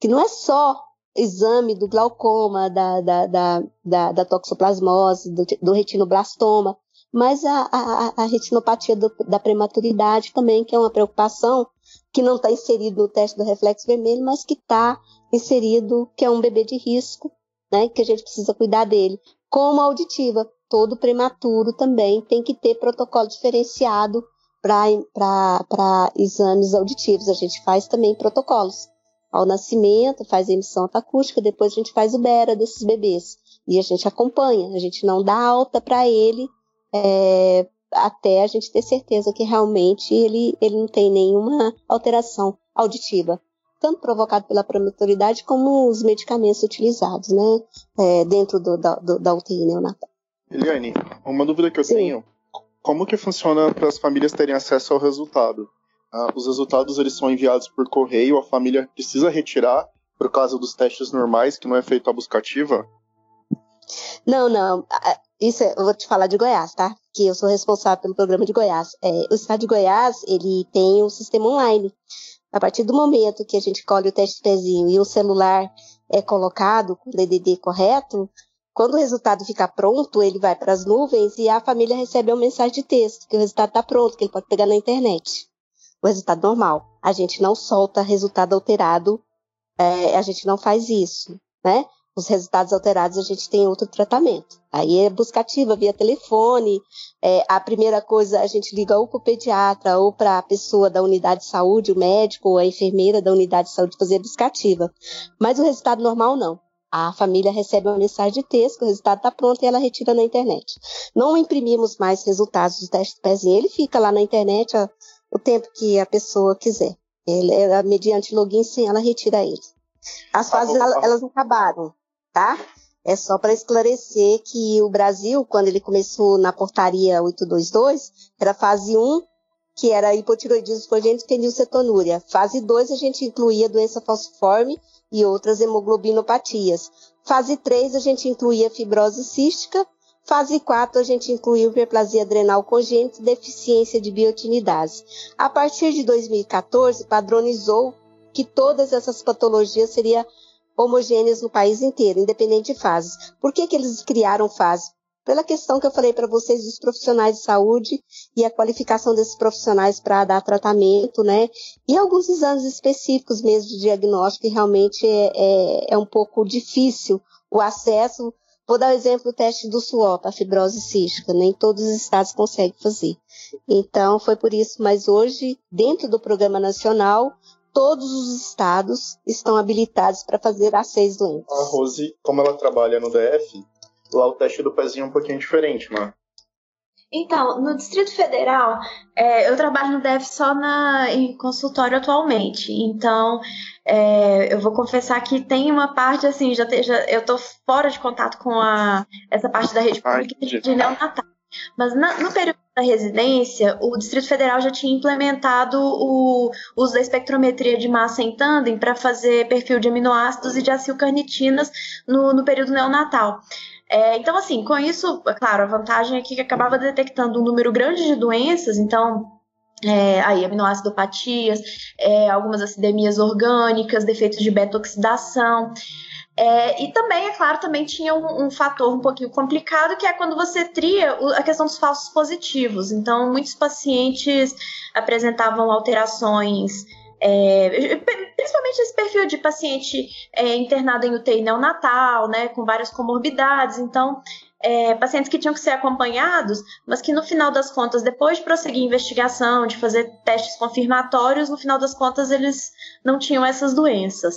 que não é só exame do glaucoma, da, da, da, da, da toxoplasmose, do, do retinoblastoma, mas a, a, a retinopatia do, da prematuridade também, que é uma preocupação que não está inserido no teste do reflexo vermelho, mas que está inserido, que é um bebê de risco, né, que a gente precisa cuidar dele. Como auditiva, todo prematuro também tem que ter protocolo diferenciado para exames auditivos. A gente faz também protocolos. Ao nascimento, faz emissão acústica, depois a gente faz o BERA desses bebês. E a gente acompanha, a gente não dá alta para ele é, até a gente ter certeza que realmente ele, ele não tem nenhuma alteração auditiva, tanto provocado pela prematuridade como os medicamentos utilizados, né, é, dentro do, da, do, da UTI neonatal. Eliane, uma dúvida que eu Sim. tenho, como que funciona para as famílias terem acesso ao resultado? Ah, os resultados eles são enviados por correio, a família precisa retirar por causa dos testes normais, que não é feito a buscativa? Não, não. Isso é, eu vou te falar de Goiás, tá? Que eu sou responsável pelo programa de Goiás. É, o estado de Goiás, ele tem um sistema online. A partir do momento que a gente colhe o teste pezinho e o celular é colocado com o DDD correto, quando o resultado ficar pronto, ele vai para as nuvens e a família recebe uma mensagem de texto que o resultado está pronto, que ele pode pegar na internet. O resultado normal. A gente não solta resultado alterado, é, a gente não faz isso, né? os resultados alterados, a gente tem outro tratamento. Aí é buscativa via telefone. É, a primeira coisa, a gente liga ou para o pediatra ou para a pessoa da unidade de saúde, o médico ou a enfermeira da unidade de saúde fazer a buscativa. Mas o resultado normal não. A família recebe uma mensagem de texto, o resultado está pronto e ela retira na internet. Não imprimimos mais resultados do teste do pezinho, ele fica lá na internet ó, o tempo que a pessoa quiser. Ele, ela, mediante login, sim, ela retira ele. As fases, elas não acabaram tá? É só para esclarecer que o Brasil, quando ele começou na portaria 822, era fase 1, que era hipotiroidismo congênito e cetonúria. Fase 2, a gente incluía doença falciforme e outras hemoglobinopatias. Fase 3, a gente incluía fibrose cística. Fase 4, a gente incluía hiperplasia adrenal congênita e deficiência de biotinidase. A partir de 2014, padronizou que todas essas patologias seriam homogêneas no país inteiro, independente de fases. Por que, que eles criaram fases? Pela questão que eu falei para vocês dos profissionais de saúde e a qualificação desses profissionais para dar tratamento, né? E alguns exames específicos mesmo de diagnóstico, que realmente é, é, é um pouco difícil o acesso. Vou dar o exemplo do teste do suor para fibrose cística, nem todos os estados conseguem fazer. Então, foi por isso, mas hoje, dentro do programa nacional, todos os estados estão habilitados para fazer as seis doenças. A Rose, como ela trabalha no DF, lá o teste do pezinho é um pouquinho diferente, né? Então, no Distrito Federal, é, eu trabalho no DF só na, em consultório atualmente. Então, é, eu vou confessar que tem uma parte, assim, já, te, já eu tô fora de contato com a, essa parte da rede pública Ai, de neonatal. Mas na, no período da residência, o Distrito Federal já tinha implementado o uso da espectrometria de massa em tandem para fazer perfil de aminoácidos e de acilcarnitinas no, no período neonatal. É, então, assim, com isso, é claro, a vantagem é que acabava detectando um número grande de doenças, então é, aí aminoacidopatias, é, algumas acidemias orgânicas, defeitos de beta-oxidação. É, e também, é claro, também tinha um, um, fator um pouquinho complicado, que é quando você tria a questão dos falsos positivos. Então, muitos pacientes apresentavam alterações, é, principalmente esse perfil de paciente é, internado em UTI neonatal, né, com várias comorbidades. Então, é, pacientes que tinham que ser acompanhados, mas que no final das contas, depois de prosseguir a investigação, de fazer testes confirmatórios, no final das contas eles não tinham essas doenças.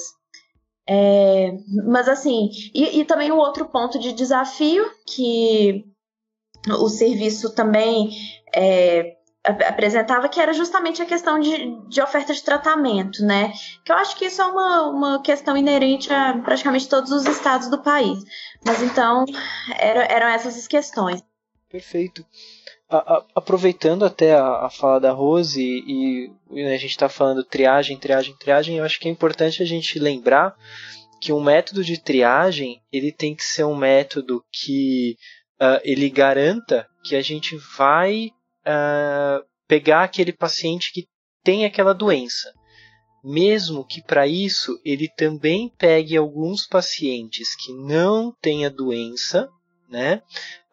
É, mas assim, e, e, também o outro ponto de desafio que o serviço também é, apresentava que era justamente a questão de, de oferta de tratamento, né? Que eu acho que isso é uma, uma questão inerente a praticamente todos os estados do país. Mas então, era, eram essas as questões. Perfeito. A, a, aproveitando até a, a, fala da Rose e, e a gente está falando triagem, triagem, triagem, eu acho que é importante a gente lembrar que um método de triagem ele tem que ser um método que uh, ele garanta que a gente vai uh, pegar aquele paciente que tem aquela doença. Mesmo que para isso ele também pegue alguns pacientes que não têm a doença, né?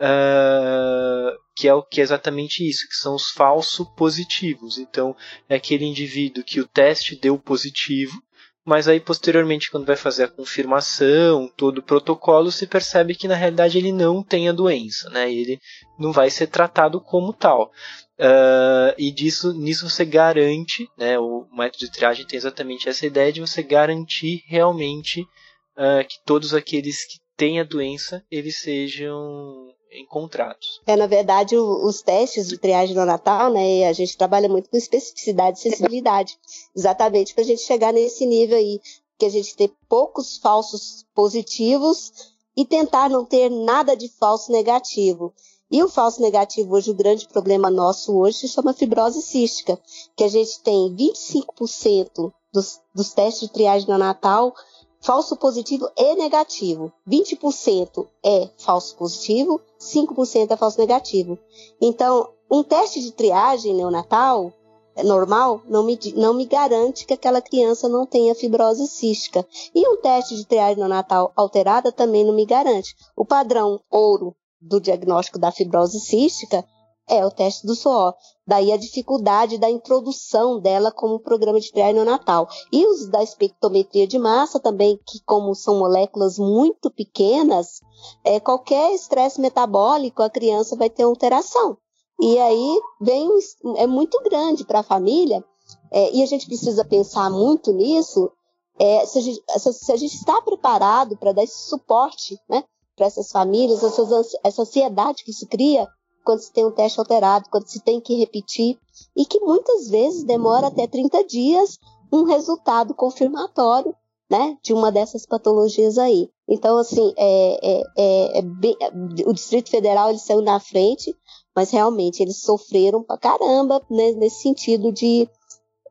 Uh, que é o que é exatamente isso, que são os falsos positivos. Então, é aquele indivíduo que o teste deu positivo, mas aí posteriormente, quando vai fazer a confirmação, todo o protocolo, se percebe que na realidade ele não tem a doença, né? Ele não vai ser tratado como tal. Uh, e disso, nisso você garante, né, o método de triagem tem exatamente essa ideia de você garantir realmente uh, que todos aqueles que têm a doença eles sejam encontrados. É, na verdade, o, os testes de triagem no Natal, né, a gente trabalha muito com especificidade e sensibilidade, exatamente para a gente chegar nesse nível aí, que a gente ter poucos falsos positivos e tentar não ter nada de falso negativo. E o falso negativo hoje, o grande problema nosso hoje se chama fibrose cística, que a gente tem 25% dos, dos testes de triagem neonatal falso positivo e negativo. 20% é falso positivo, 5% é falso negativo. Então, um teste de triagem neonatal é normal não me, não me garante que aquela criança não tenha fibrose cística. E um teste de triagem neonatal alterada também não me garante. O padrão ouro do diagnóstico da fibrose cística é o teste do suor. Daí a dificuldade da introdução dela como programa de triagem neonatal. E os da espectrometria de massa também, que como são moléculas muito pequenas, é, qualquer estresse metabólico a criança vai ter alteração. E aí vem, é muito grande para a família, é, e a gente precisa pensar muito nisso, é, se, a gente, se, a gente, está preparado para dar esse suporte né, para essas famílias, essas, essa ansiedade que isso cria quando se tem um teste alterado, quando se tem que repetir, e que muitas vezes demora até 30 dias um resultado confirmatório né, de uma dessas patologias aí. Então, assim, é, é, é, é bem, o Distrito Federal ele saiu na frente, mas realmente eles sofreram pra caramba né, nesse sentido de,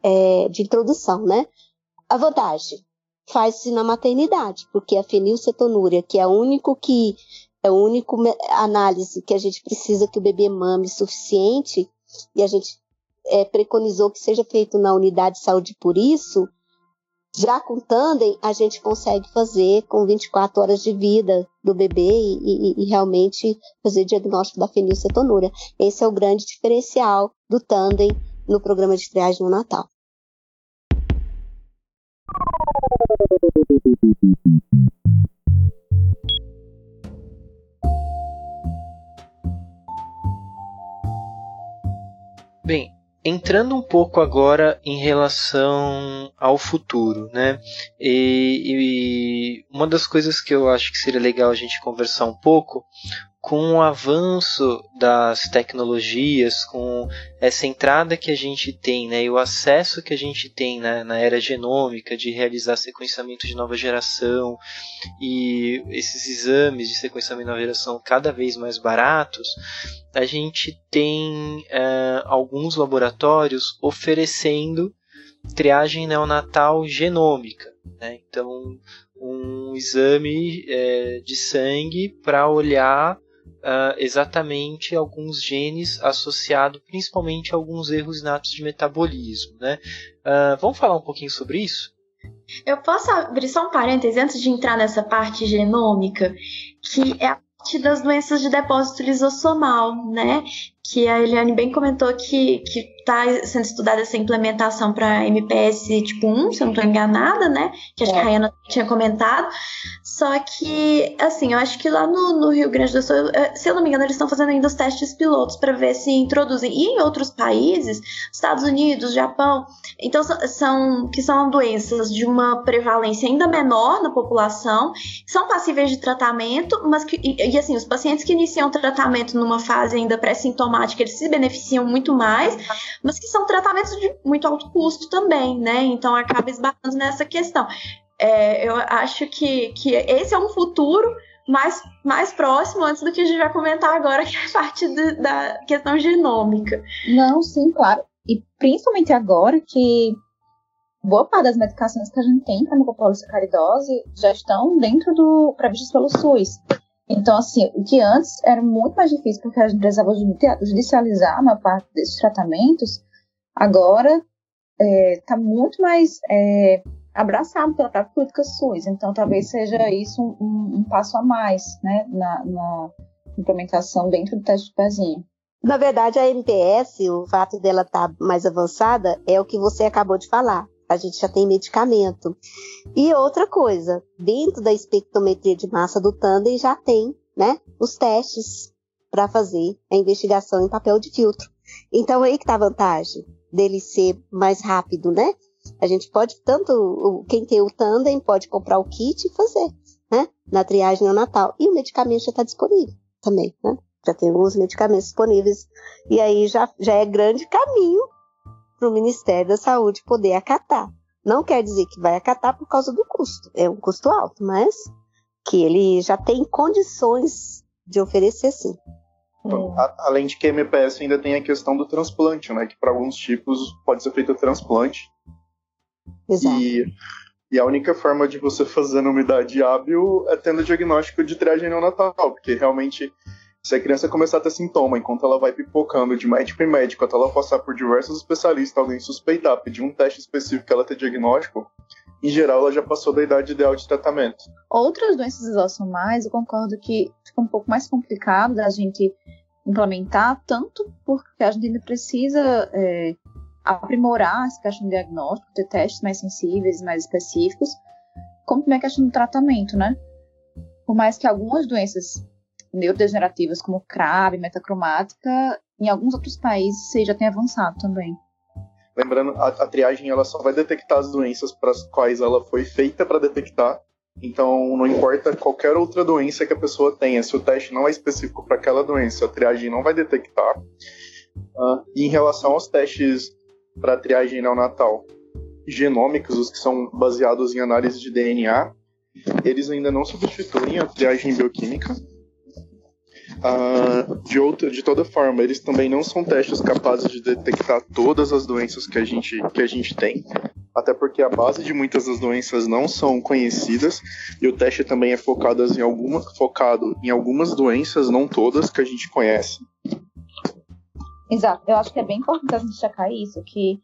é, de introdução, né? A vantagem, faz-se na maternidade, porque a fenilcetonúria, que é o único que é a única análise que a gente precisa que o bebê mame suficiente e a gente é, preconizou que seja feito na unidade de saúde por isso, já com tandem a gente consegue fazer com 24 horas de vida do bebê e, e, e realmente fazer diagnóstico da fenilcetonúria. Esse é o grande diferencial do tandem no programa de triagem no Natal. Entrando um pouco agora em relação ao futuro, né? E, e, uma das coisas que eu acho que seria legal a gente conversar um pouco com o avanço das tecnologias, com essa entrada que a gente tem, né, e o acesso que a gente tem né, na era genômica de realizar sequenciamento de nova geração e esses exames de sequenciamento de nova geração cada vez mais baratos, a gente tem uh, alguns laboratórios oferecendo triagem neonatal genômica. Né? Então, um exame é, de sangue para olhar uh, exatamente alguns genes associados principalmente a alguns erros inatos de metabolismo. Né? Uh, vamos falar um pouquinho sobre isso? Eu posso abrir só um parêntese antes de entrar nessa parte genômica, que é a parte das doenças de depósito lisossomal, né? Que a Eliane bem comentou que, que está sendo estudada essa implementação para MPS tipo 1, se eu não estou enganada, né? Que acho é. que a. Rayana tinha comentado. Só que, assim, eu acho que lá no, no, Rio Grande do Sul, se eu não me engano, eles estão fazendo ainda os testes pilotos para ver se introduzem. E em outros países, Estados Unidos, Japão, então são que são doenças de uma prevalência ainda menor na população, são passíveis de tratamento, mas que, e, e assim, os pacientes que iniciam tratamento numa fase ainda pré-sintomática, eles se beneficiam muito mais mas que são tratamentos de muito alto custo também, né? Então acaba esbarrando nessa questão. É, eu acho que, que esse é um futuro mais, mais próximo antes do que a gente vai comentar agora, que é a parte da questão genômica. Não, sim, claro. E principalmente agora que boa parte das medicações que a gente tem para mucopolissacaridose já estão dentro do previstas pelo SUS. Então, assim, o que antes era muito mais difícil porque a gente precisava judicializar uma parte desses tratamentos, agora está é, muito mais é, abraçado pela própria política SUS. Então, talvez seja isso um, um passo a mais né, na, na, implementação dentro do teste de pezinho. Na verdade, a MPS, o fato dela estar tá mais avançada, é o que você acabou de falar a gente já tem medicamento. E outra coisa, dentro da espectrometria de massa do Tandem já tem, né, os testes para fazer a investigação em papel de filtro. Então aí que tá a vantagem dele ser mais rápido, né? A gente pode tanto quem tem o Tandem pode comprar o kit e fazer, né? Na triagem neonatal e o medicamento já está disponível também, né? Já tem alguns medicamentos disponíveis e aí já, já é grande caminho para o Ministério da Saúde poder acatar. Não quer dizer que vai acatar por causa do custo, é um custo alto, mas que ele já tem condições de oferecer sim. Então, além de que a MPS ainda tem a questão do transplante, né? Que para alguns tipos pode ser feito transplante. Exato. E, e, a única forma de você fazer na umidade hábil é tendo diagnóstico de triagem neonatal, porque realmente se a criança começar a ter sintoma enquanto ela vai pipocando de médico em médico, até ela passar por diversos especialistas, alguém suspeitar, pedir um teste específico ela ter diagnóstico, em geral ela já passou da idade ideal de tratamento. Outras doenças isossomais, eu concordo que fica um pouco mais complicado da gente implementar, tanto porque a gente ainda precisa é, aprimorar essa questão de diagnóstico, ter testes mais sensíveis, mais específicos, como também a questão do tratamento, né? Por mais que algumas doenças neurodegenerativas como CRAB, metacromática, em alguns outros países você já tem avançado também. Lembrando, a, a triagem ela só vai detectar as doenças para as quais ela foi feita para detectar. Então, não importa qualquer outra doença que a pessoa tenha, se o teste não é específico para aquela doença, a triagem não vai detectar. Uh, e em relação aos testes para triagem neonatal genômicos, os que são baseados em análise de DNA, eles ainda não substituem a triagem bioquímica, Uh, de, outra, de toda forma, eles também não são testes capazes de detectar todas as doenças que a gente, que a gente tem, até porque a base de muitas das doenças não são conhecidas e o teste também é focado em, alguma, focado em algumas doenças, não todas, que a gente conhece. Exato, eu acho que é bem importante destacar isso, que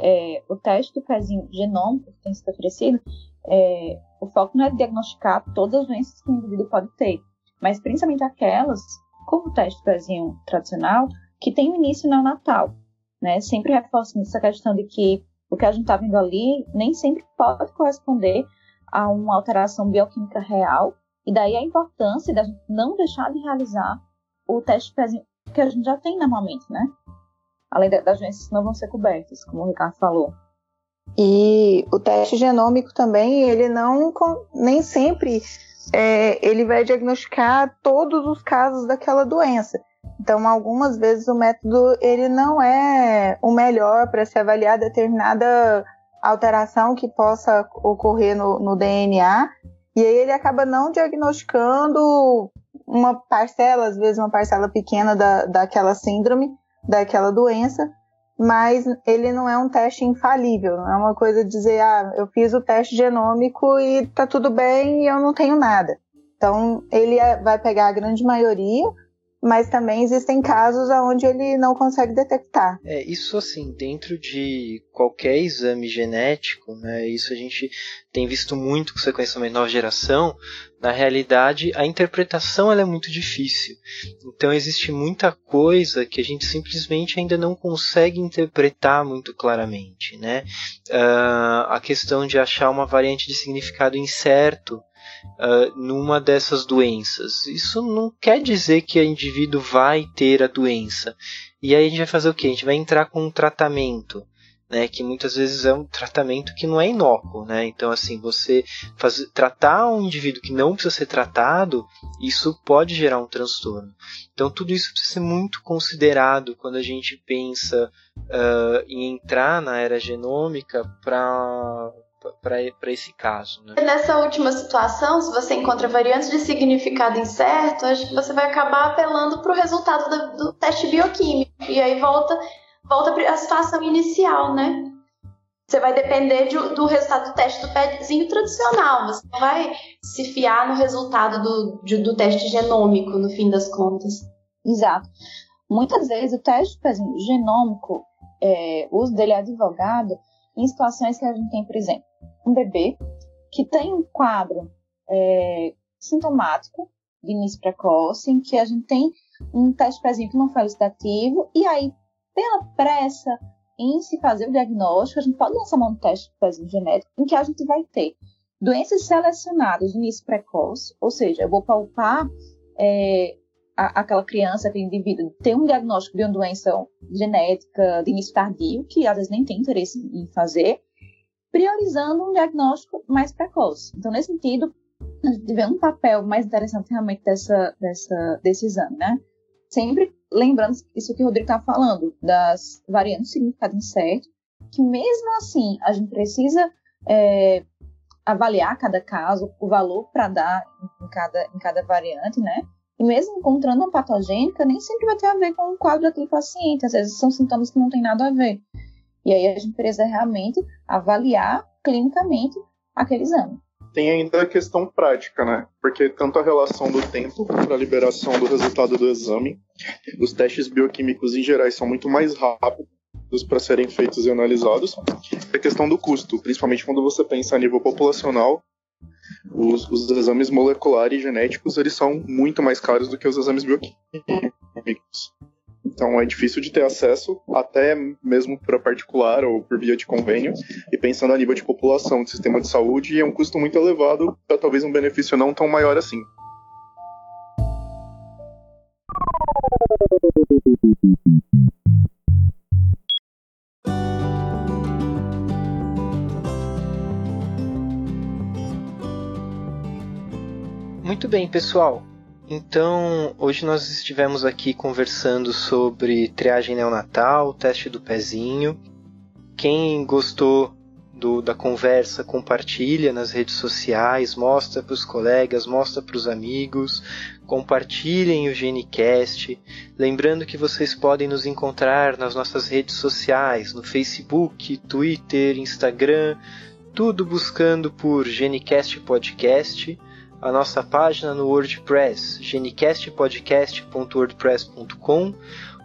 é, o teste do pezinho genômico que tem sido oferecido, é, o foco não é diagnosticar todas as doenças que o indivíduo pode ter, mas principalmente aquelas, como o teste do pezinho tradicional, que tem início neonatal. Né? Sempre reforçando essa questão de que o que a gente está vendo ali nem sempre pode corresponder a uma alteração bioquímica real, e daí a importância da gente não deixar de realizar o teste de pezinho que a gente já tem normalmente, né? Além das doenças que não vão ser cobertas, como o Ricardo falou. E o teste genômico também, ele não nem sempre é, ele vai diagnosticar todos os casos daquela doença. Então, algumas vezes o método ele não é o melhor para se avaliar determinada alteração que possa ocorrer no, no, DNA, e aí ele acaba não diagnosticando uma parcela, às vezes uma parcela pequena da, daquela síndrome, daquela doença, mas ele não é um teste infalível, não é uma coisa de dizer, ah, eu fiz o teste genômico e tá tudo bem e eu não tenho nada. Então, ele é, vai pegar a grande maioria mas também existem casos onde ele não consegue detectar. É, isso assim, dentro de qualquer exame genético, né, isso a gente tem visto muito com sequenciamento nova geração, na realidade a interpretação ela é muito difícil. Então existe muita coisa que a gente simplesmente ainda não consegue interpretar muito claramente. Né? Uh, a questão de achar uma variante de significado incerto uh, numa dessas doenças. Isso não quer dizer que o indivíduo vai ter a doença. E aí a gente vai fazer o que? A gente vai entrar com um tratamento. Né, que muitas vezes é um tratamento que não é inócuo, né? Então, assim, você fazer, tratar um indivíduo que não precisa ser tratado, isso pode gerar um transtorno. Então, tudo isso precisa ser muito considerado quando a gente pensa uh, em entrar na era genômica para para esse caso. Né? Nessa última situação, se você encontra variantes de significado incerto, você vai acabar apelando para o resultado do, do, teste bioquímico. E aí volta, volta para a situação inicial, né? Você vai depender de, do resultado do teste do pezinho tradicional. Você não vai se fiar no resultado do, de, do teste genômico, no fim das contas. Exato. Muitas vezes o teste do pezinho genômico, é, o uso dele é advogado em situações que a gente tem, por exemplo, um bebê que tem um quadro é, sintomático de início precoce, em que a gente tem um teste pezinho que não foi elucidativo, e aí, pela pressa em se fazer o diagnóstico, a gente pode lançar um teste pezinho genético, em que a gente vai ter doenças selecionadas de início precoce, ou seja, eu vou palpar é, a, aquela criança, aquele indivíduo, ter um diagnóstico de uma doença genética de início tardio, que às vezes nem tem interesse em fazer, priorizando um diagnóstico mais precoce. Então, nesse sentido, a gente vê um papel mais interessante realmente dessa, dessa, desse exame, né? Sempre lembrando isso que o Rodrigo está falando, das variantes significado incerto, que mesmo assim a gente precisa é, avaliar cada caso, o valor para dar em cada, em cada variante, né? E mesmo encontrando uma patogênica, nem sempre vai ter a ver com o quadro daquele paciente. Às vezes são sintomas que não tem nada a ver. E aí a gente precisa realmente avaliar clinicamente aquele exame. Tem ainda a questão prática, né? Porque tanto a relação do tempo para a liberação do resultado do exame, os testes bioquímicos em geral são muito mais rápidos para serem feitos e analisados. A questão do custo, principalmente quando você pensa a nível populacional, os, os, exames moleculares e genéticos eles são muito mais caros do que os exames bioquímicos. Então é difícil de ter acesso, até mesmo para particular ou por via de convênio. E pensando a nível de população, de sistema de saúde, é um custo muito elevado para talvez um benefício não tão maior assim. Muito bem, pessoal. Então, hoje nós estivemos aqui conversando sobre triagem neonatal, teste do pezinho. Quem gostou do, da conversa, compartilha nas redes sociais, mostra para os colegas, mostra para os amigos, compartilhem o GeneCast. Lembrando que vocês podem nos encontrar nas nossas redes sociais, no Facebook, Twitter, Instagram, tudo buscando por GeneCast Podcast a nossa página no WordPress, genicastpodcast.wordpress.com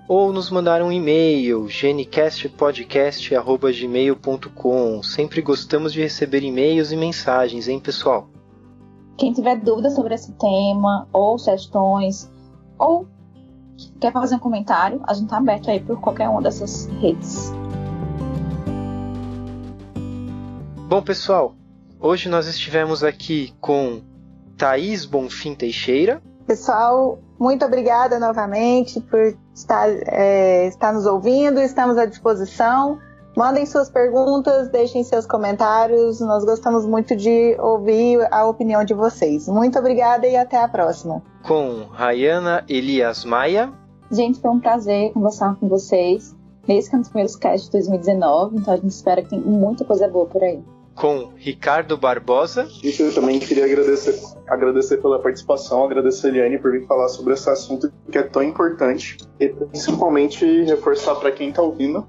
ou nos mandar um e-mail, genicastpodcast.gmail.com. Sempre gostamos de receber e-mails e mensagens, hein, pessoal? Quem tiver dúvidas sobre esse tema, ou sugestões, ou quer fazer um comentário, a gente está aberto aí por qualquer uma dessas redes. Bom, pessoal, hoje nós estivemos aqui com Thaís Bonfim Teixeira. Pessoal, muito obrigada novamente por estar, é, estar nos ouvindo, estamos à disposição. Mandem suas perguntas, deixem seus comentários. Nós gostamos muito de ouvir a opinião de vocês. Muito obrigada e até a próxima. Com Rayana Elias Maia. Gente, foi um prazer conversar com vocês. Esse que é um dos primeiros casts de 2019, então a gente espera que tem muita coisa boa por aí com Ricardo Barbosa. E eu também queria agradecer, agradecer pela participação, agradecer a Eliane por vir falar sobre esse assunto que é tão importante e principalmente reforçar para quem está ouvindo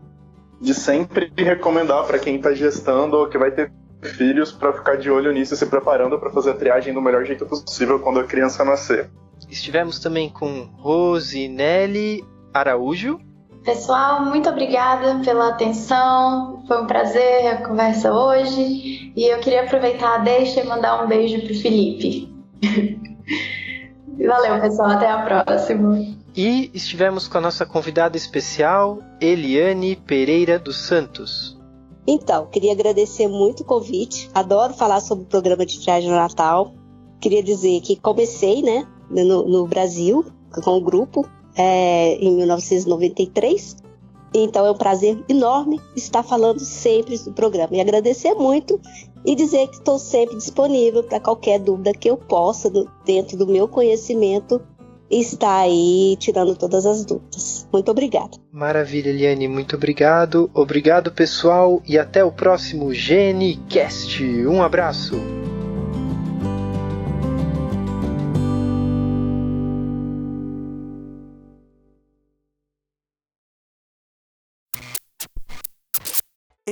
de sempre recomendar para quem está gestando ou que vai ter filhos para ficar de olho nisso e se preparando para fazer a triagem do melhor jeito possível quando a criança nascer. estivemos também com Rosinelli Araújo. Pessoal, muito obrigada pela atenção. Foi um prazer a conversa hoje. E eu queria aproveitar a deixa e mandar um beijo pro Felipe. Valeu, pessoal. Até a próxima. E estivemos com a nossa convidada especial, Eliane Pereira dos Santos. Então, queria agradecer muito o convite. Adoro falar sobre o programa de triagem no Natal. Queria dizer que comecei, né, no, no Brasil, com o grupo, é, em 1993. Então é um prazer enorme estar falando sempre do programa e agradecer muito e dizer que estou sempre disponível para qualquer dúvida que eu possa, dentro do meu conhecimento, estar aí tirando todas as dúvidas. Muito obrigada. Maravilha, Eliane, muito obrigado. Obrigado, pessoal, e até o próximo GNCast. Um abraço.